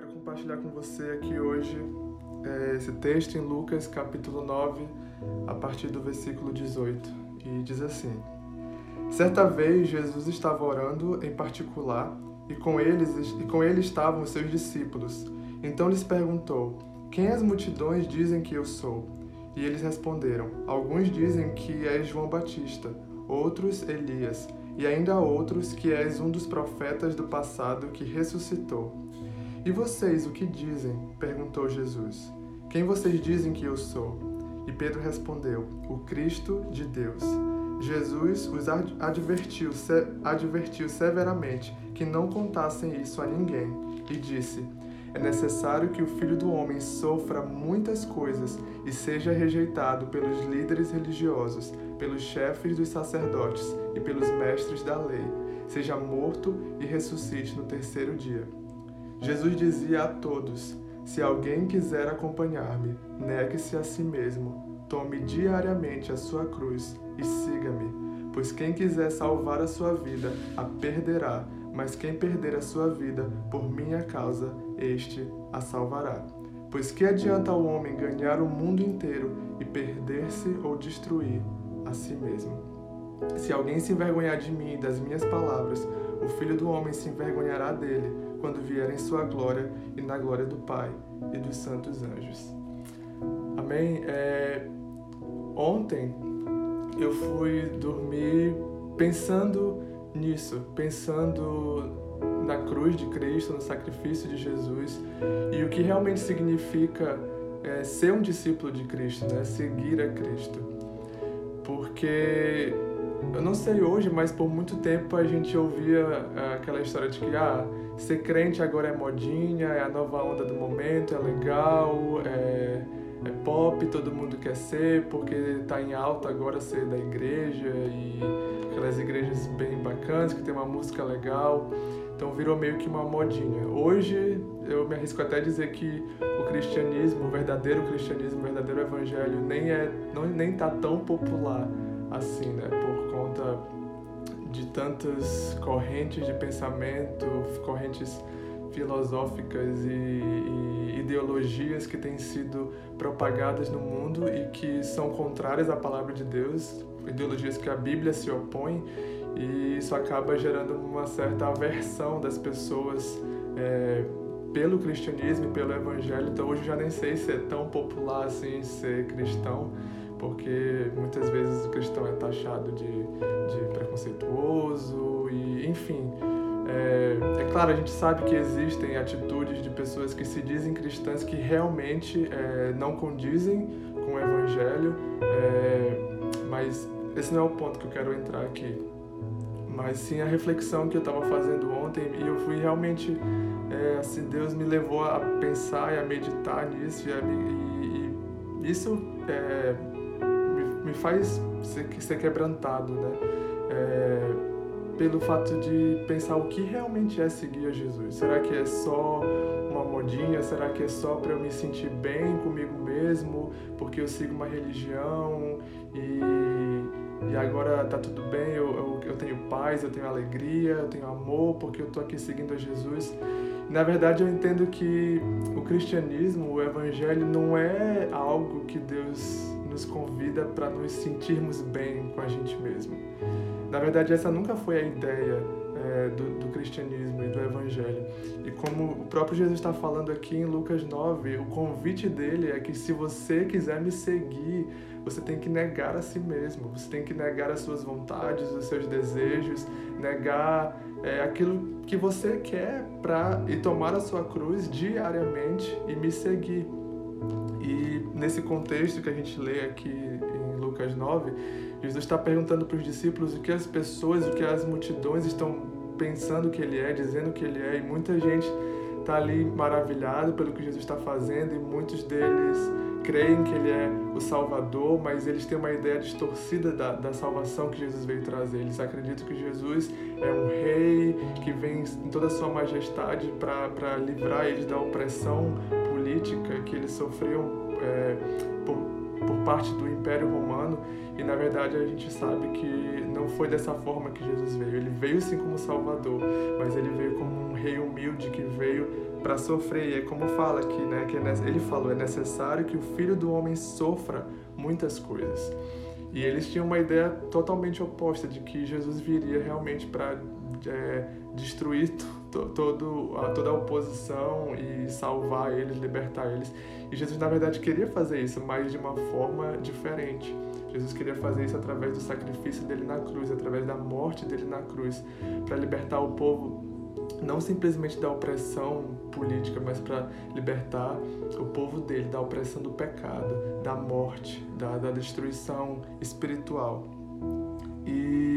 quero compartilhar com você aqui hoje é, esse texto em Lucas capítulo 9, a partir do versículo 18, e diz assim: Certa vez Jesus estava orando em particular e com eles e com ele estavam os seus discípulos. Então lhes perguntou: Quem as multidões dizem que eu sou? E eles responderam: Alguns dizem que és João Batista, outros Elias, e ainda outros que és um dos profetas do passado que ressuscitou. E vocês o que dizem? perguntou Jesus. Quem vocês dizem que eu sou? E Pedro respondeu: O Cristo de Deus. Jesus os advertiu, advertiu severamente que não contassem isso a ninguém e disse: É necessário que o filho do homem sofra muitas coisas e seja rejeitado pelos líderes religiosos, pelos chefes dos sacerdotes e pelos mestres da lei, seja morto e ressuscite no terceiro dia. Jesus dizia a todos: Se alguém quiser acompanhar-me, negue-se a si mesmo, tome diariamente a sua cruz e siga-me. Pois quem quiser salvar a sua vida, a perderá, mas quem perder a sua vida por minha causa, este a salvará. Pois que adianta o homem ganhar o mundo inteiro e perder-se ou destruir a si mesmo? Se alguém se envergonhar de mim e das minhas palavras, o filho do homem se envergonhará dele quando vier em sua glória e na glória do Pai e dos santos anjos. Amém? É... Ontem eu fui dormir pensando nisso, pensando na cruz de Cristo, no sacrifício de Jesus e o que realmente significa é, ser um discípulo de Cristo, né? seguir a Cristo. Porque eu não sei hoje, mas por muito tempo a gente ouvia é, aquela história de que ah, ser crente agora é modinha, é a nova onda do momento, é legal, é, é pop, todo mundo quer ser, porque está em alta agora ser da igreja e aquelas igrejas bem bacanas que tem uma música legal. Então virou meio que uma modinha. Hoje eu me arrisco até a dizer que o cristianismo, o verdadeiro cristianismo, o verdadeiro evangelho nem é não nem tá tão popular assim, né? Por conta de tantas correntes de pensamento, correntes filosóficas e, e, ideologias que têm sido propagadas no mundo e que são contrárias à palavra de Deus, ideologias que a Bíblia se opõe e isso acaba gerando uma certa aversão das pessoas é, pelo cristianismo e pelo evangelho. Então hoje eu já nem sei se é tão popular assim ser cristão, porque muitas vezes o cristão é taxado de, de preconceituoso e enfim é, é, claro, a gente sabe que existem atitudes de pessoas que se dizem cristãs que realmente é, não condizem com o Evangelho, é, mas esse não é o ponto que eu quero entrar aqui. Mas sim a reflexão que eu estava fazendo ontem e eu fui realmente, é, assim, Deus me levou a pensar e a meditar nisso e, e, e isso é, me, faz ser, ser quebrantado, né? É, pelo fato de pensar o que realmente é seguir a Jesus. Será que é só uma modinha? Será que é só para eu me sentir bem comigo mesmo, porque eu sigo uma religião e, e agora tá tudo bem, eu, eu, eu tenho paz, eu tenho alegria, eu tenho amor, porque eu tô aqui seguindo a Jesus? Na verdade, eu entendo que o cristianismo, o evangelho, não é algo que Deus nos convida para nos sentirmos bem com a gente mesmo. Na verdade, essa nunca foi a ideia é, do, do, cristianismo e do evangelho. E como o próprio Jesus está falando aqui em Lucas 9, o convite dele é que se você quiser me seguir, você tem que negar a si mesmo, você tem que negar as suas vontades, os seus desejos, negar é, aquilo que você quer para e tomar a sua cruz diariamente e me seguir. E nesse contexto que a gente lê aqui em Lucas 9, Jesus está perguntando para os discípulos o que as pessoas, o que as multidões estão pensando que ele é, dizendo que ele é, e muita gente está ali maravilhado pelo que Jesus está fazendo, e muitos deles creem que ele é o Salvador, mas eles têm uma ideia distorcida da, da salvação que Jesus veio trazer. Eles acreditam que Jesus é um rei que vem em toda a sua majestade para livrar eles da opressão política que eles sofriam é, por por parte do Império Romano e na verdade a gente sabe que não foi dessa forma que Jesus veio. Ele veio sim como Salvador, mas ele veio como um rei humilde que veio para sofrer. E é como fala aqui, né? Que é, ele falou: é necessário que o Filho do Homem sofra muitas coisas. E eles tinham uma ideia totalmente oposta de que Jesus viria realmente para é, destruir todo, toda a oposição e salvar eles, libertar eles. E Jesus, na verdade, queria fazer isso, mas de uma forma diferente. Jesus queria fazer isso através do sacrifício dele na cruz, através da morte dele na cruz, para libertar o povo não simplesmente da opressão política, mas para libertar o povo dele da opressão do pecado, da morte, da, da destruição espiritual. E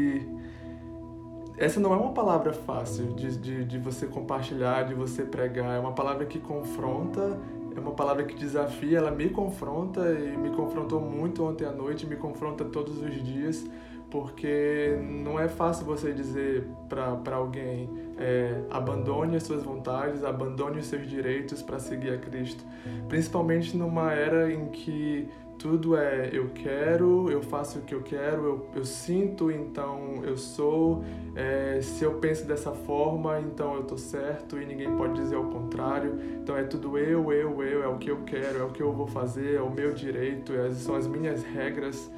essa não é uma palavra fácil de, de, de você compartilhar, de você pregar, é uma palavra que confronta é uma palavra que desafia, ela me confronta e me confrontou muito ontem à noite, me confronta todos os dias, porque não é fácil você dizer para alguém é, abandone as suas vontades, abandone os seus direitos para seguir a Cristo, principalmente numa era em que tudo é eu quero, eu faço o que eu quero, eu, eu sinto, então eu sou. É, se eu penso dessa forma, então eu tô certo e ninguém pode dizer o contrário. Então é tudo eu, eu, eu, é o que eu quero, é o que eu vou fazer, é o meu direito, é, são as minhas regras.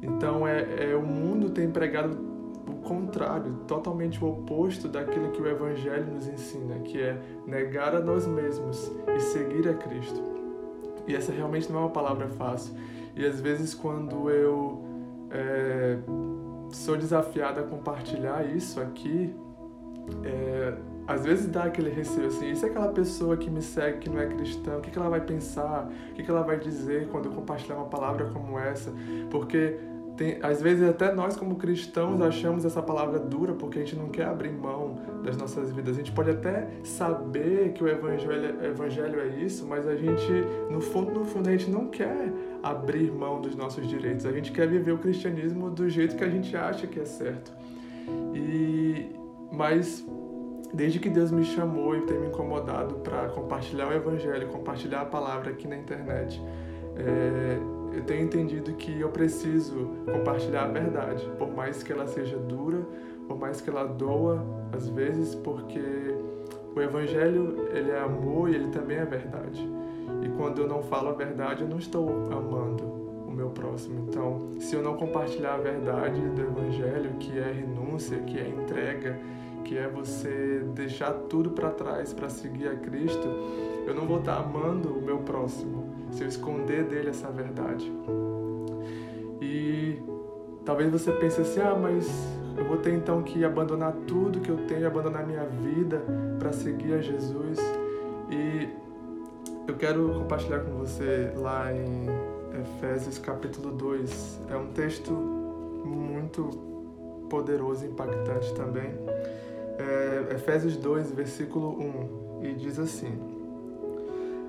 Então é, é o mundo tem pregado o contrário, totalmente o oposto daquilo que o Evangelho nos ensina, que é negar a nós mesmos e seguir a Cristo. E essa realmente não é uma palavra fácil. E às vezes quando eu é, sou desafiado a compartilhar isso aqui, é, às vezes dá aquele receio assim, e se aquela pessoa que me segue, que não é cristã, o que, que ela vai pensar? O que, que ela vai dizer quando eu compartilhar uma palavra como essa? Porque tem, às vezes até nós como cristãos achamos essa palavra dura porque a gente não quer abrir mão das nossas vidas. A gente pode até saber que o evangelho, evangelho é isso, mas a gente, no fundo, no fundo, a gente não quer abrir mão dos nossos direitos. A gente quer viver o cristianismo do jeito que a gente acha que é certo. E mas desde que Deus me chamou e tem me incomodado para compartilhar o evangelho, compartilhar a palavra aqui na internet, é, eu tenho entendido que eu preciso compartilhar a verdade, por mais que ela seja dura, por mais que ela doa às vezes, porque o evangelho ele é amor e ele também é verdade. E quando eu não falo a verdade, eu não estou amando o meu próximo. Então, se eu não compartilhar a verdade do evangelho, que é renúncia, que é entrega, que é você deixar tudo para trás para seguir a Cristo, eu não vou estar amando o meu próximo se eu esconder dele essa verdade. E talvez você pense assim: ah, mas eu vou ter então que abandonar tudo que eu tenho, abandonar minha vida para seguir a Jesus. E eu quero compartilhar com você lá em Efésios capítulo 2. É um texto muito poderoso e impactante também. É Efésios 2, versículo 1, e diz assim: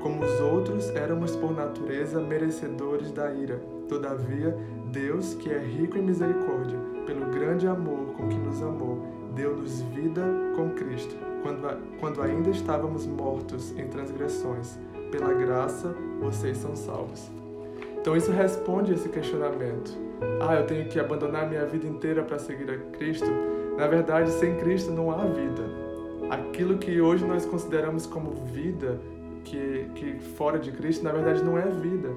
Como os outros, éramos por natureza merecedores da ira. Todavia, Deus, que é rico em misericórdia, pelo grande amor com que nos amou, deu-nos vida com Cristo, quando, quando ainda estávamos mortos em transgressões. Pela graça, vocês são salvos. Então, isso responde a esse questionamento. Ah, eu tenho que abandonar minha vida inteira para seguir a Cristo? Na verdade, sem Cristo não há vida. Aquilo que hoje nós consideramos como vida que, que fora de Cristo, na verdade, não é vida.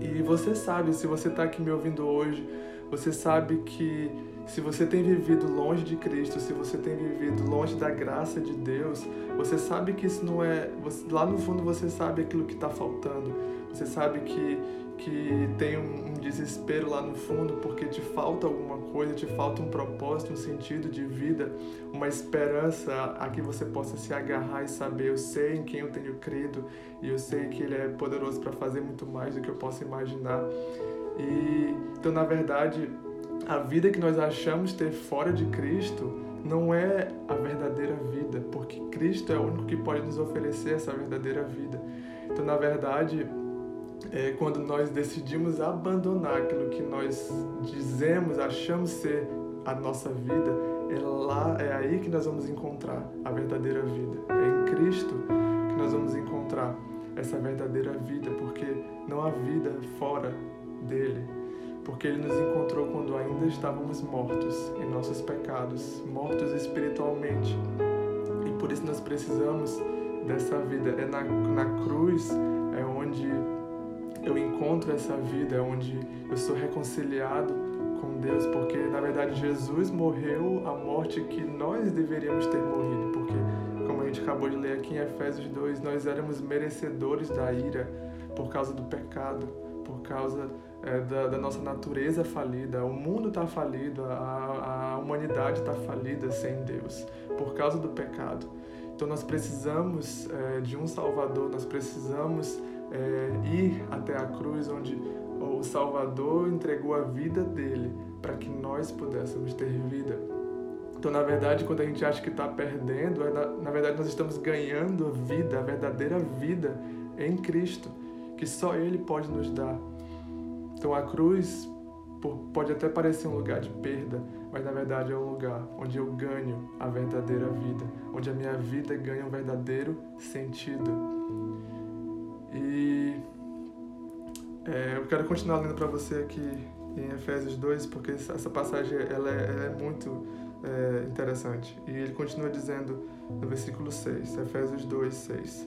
E você sabe, se você está aqui me ouvindo hoje, você sabe que se você tem vivido longe de Cristo, se você tem vivido longe da graça de Deus, você sabe que isso não é. Lá no fundo você sabe aquilo que está faltando. Você sabe que que tem um, um, desespero lá no fundo porque te falta alguma coisa, te falta um propósito, um sentido de vida, uma esperança a que você possa se agarrar e saber, eu sei em quem eu tenho crido e eu sei que Ele é poderoso para fazer muito mais do que eu possa imaginar. E então, na verdade, a vida que nós achamos ter fora de Cristo não é a verdadeira vida, porque Cristo é o único que pode nos oferecer essa verdadeira vida. Então, na verdade, é quando nós decidimos abandonar aquilo que nós dizemos, achamos ser a nossa vida, é lá, é aí que nós vamos encontrar a verdadeira vida. É em Cristo que nós vamos encontrar essa verdadeira vida, porque não há vida fora dele. Porque ele nos encontrou quando ainda estávamos mortos em nossos pecados, mortos espiritualmente. E por isso nós precisamos dessa vida. É na, na cruz é onde eu encontro essa vida, é onde eu sou reconciliado com Deus, porque na verdade Jesus morreu a morte que nós deveríamos ter morrido, porque como a gente acabou de ler aqui em Efésios 2, nós éramos merecedores da ira por causa do pecado, por causa é, da, da, nossa natureza falida. O mundo está falido, a, a humanidade está falida sem Deus, por causa do pecado. Então nós precisamos é, de um Salvador, nós precisamos é, ir até a cruz onde o Salvador entregou a vida dele para que nós pudéssemos ter vida. Então, na verdade, quando a gente acha que está perdendo, é na, verdade nós estamos ganhando vida, a verdadeira vida em Cristo, que só Ele pode nos dar. Então, a cruz pode até parecer um lugar de perda, mas na verdade é um lugar onde eu ganho a verdadeira vida, onde a minha vida ganha um verdadeiro sentido. E é, eu quero continuar lendo para você aqui em Efésios 2, porque essa passagem ela é, ela é muito é, interessante. E ele continua dizendo no versículo 6, Efésios 2, 6.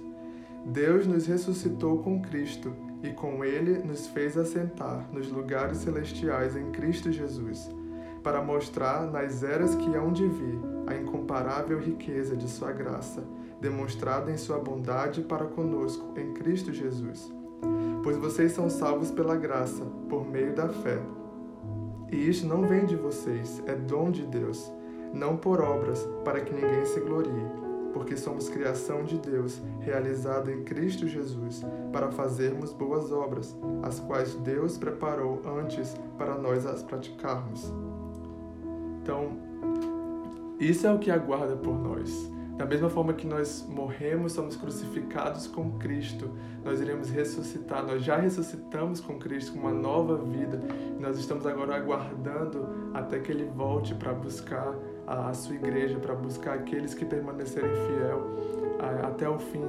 Deus nos ressuscitou com Cristo e com ele nos fez assentar nos lugares celestiais em Cristo Jesus, para mostrar nas eras que hão de vir a incomparável riqueza de sua graça, demonstrada em sua bondade para conosco em Cristo Jesus. Pois vocês são salvos pela graça, por meio da fé. E isto não vem de vocês, é dom de Deus não por obras, para que ninguém se glorie, porque somos criação de Deus, realizada em Cristo Jesus, para fazermos boas obras, as quais Deus preparou antes para nós as praticarmos. Então, isso é o que aguarda por nós. Da mesma forma que nós morremos, somos crucificados com Cristo, nós iremos ressuscitar. Nós já ressuscitamos com Cristo, com uma nova vida, e nós estamos agora aguardando até que Ele volte para buscar a sua igreja, para buscar aqueles que permanecerem fiel até o fim.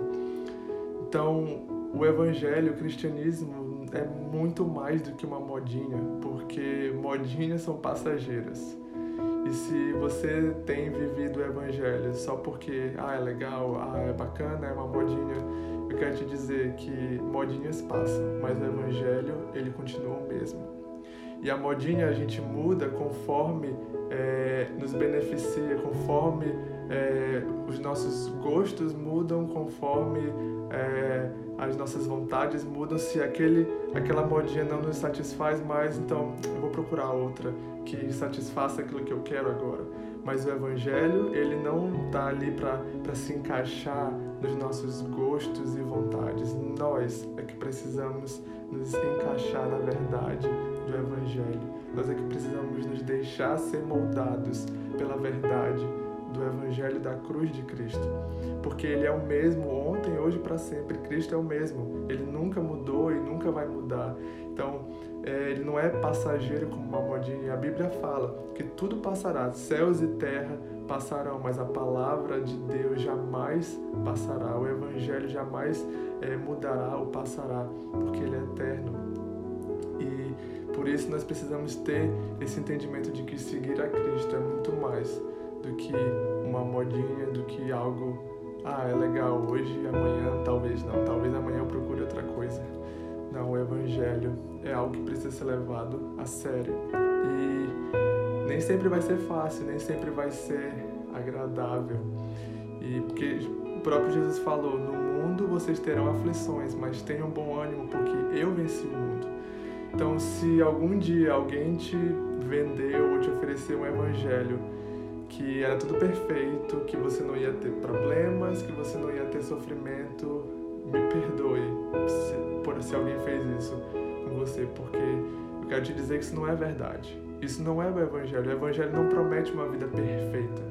Então, o evangelho, o cristianismo é muito mais do que uma modinha, porque modinhas são passageiras. E se você tem vivido o evangelho só porque ah, é legal, ah, é bacana, é uma modinha, eu quero te dizer que modinhas passam, mas o evangelho ele continua o mesmo. E a modinha a gente muda conforme é, nos beneficia, conforme é, os nossos gostos mudam, conforme é, as nossas vontades mudam. Se aquele, aquela modinha não nos satisfaz mais, então eu vou procurar outra que satisfaça aquilo que eu quero agora. Mas o Evangelho, ele não está ali para se encaixar nos nossos gostos e vontades. Nós é que precisamos nos encaixar na verdade do Evangelho. Nós é que precisamos nos deixar ser moldados pela verdade do Evangelho da cruz de Cristo. Porque Ele é o mesmo ontem, hoje para sempre. Cristo é o mesmo. Ele nunca mudou e nunca vai mudar. Então, é, ele não é passageiro como uma modinha. A Bíblia fala que tudo passará, céus e terra passarão, mas a palavra de Deus jamais passará. O Evangelho jamais é, mudará ou passará, porque ele é eterno. Por isso nós precisamos ter esse entendimento de que seguir a Cristo é muito mais do que uma modinha, do que algo, ah, é legal hoje, amanhã talvez não, talvez amanhã eu procure outra coisa. Não, o Evangelho é algo que precisa ser levado a sério. E nem sempre vai ser fácil, nem sempre vai ser agradável. E porque o próprio Jesus falou: No mundo vocês terão aflições, mas tenham bom ânimo, porque eu venci o mundo. Então, se algum dia alguém te vendeu ou te ofereceu um evangelho que era tudo perfeito, que você não ia ter problemas, que você não ia ter sofrimento, me perdoe se, por se alguém fez isso com você, porque eu quero te dizer que isso não é verdade. Isso não é o Evangelho. O Evangelho não promete uma vida perfeita,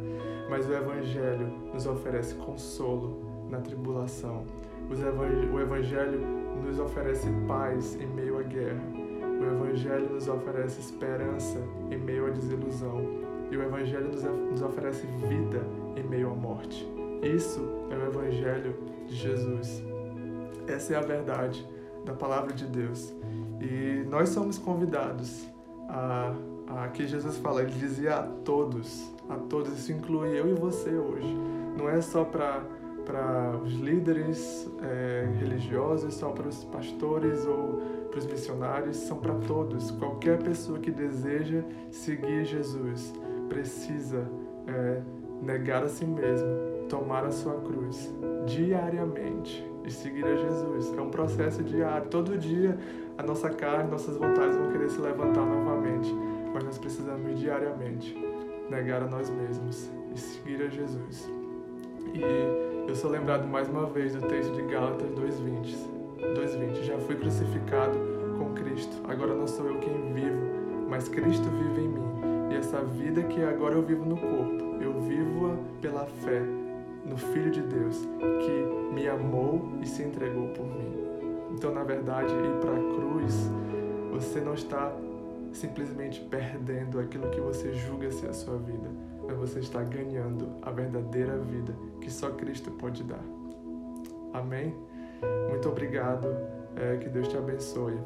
mas o Evangelho nos oferece consolo na tribulação. O Evangelho nos oferece paz em meio à guerra. O Evangelho nos oferece esperança em meio à desilusão. E o Evangelho nos oferece vida em meio à morte. Isso é o Evangelho de Jesus. Essa é a verdade da palavra de Deus. E nós somos convidados a, a que Jesus fala, ele dizia a todos, a todos, isso inclui eu e você hoje. Não é só para para os líderes é, religiosos, só para os pastores ou para os missionários, são para todos. Qualquer pessoa que deseja seguir Jesus precisa é, negar a si mesmo, tomar a sua cruz diariamente e seguir a Jesus. É um processo diário. Todo dia a nossa carne, nossas vontades vão querer se levantar novamente, mas nós precisamos diariamente negar a nós mesmos e seguir a Jesus. E eu sou lembrado mais uma vez do texto de Gálatas 2:20. 2:20. Já fui crucificado com Cristo. Agora não sou eu quem vivo, mas Cristo vive em mim. E essa vida que agora eu vivo no corpo, eu vivo-a pela fé no Filho de Deus que me amou e se entregou por mim. Então, na verdade, ir para a cruz, você não está simplesmente perdendo aquilo que você julga ser a sua vida, mas você está ganhando a verdadeira vida que só Cristo pode dar. Amém? Muito obrigado. É, que Deus te abençoe.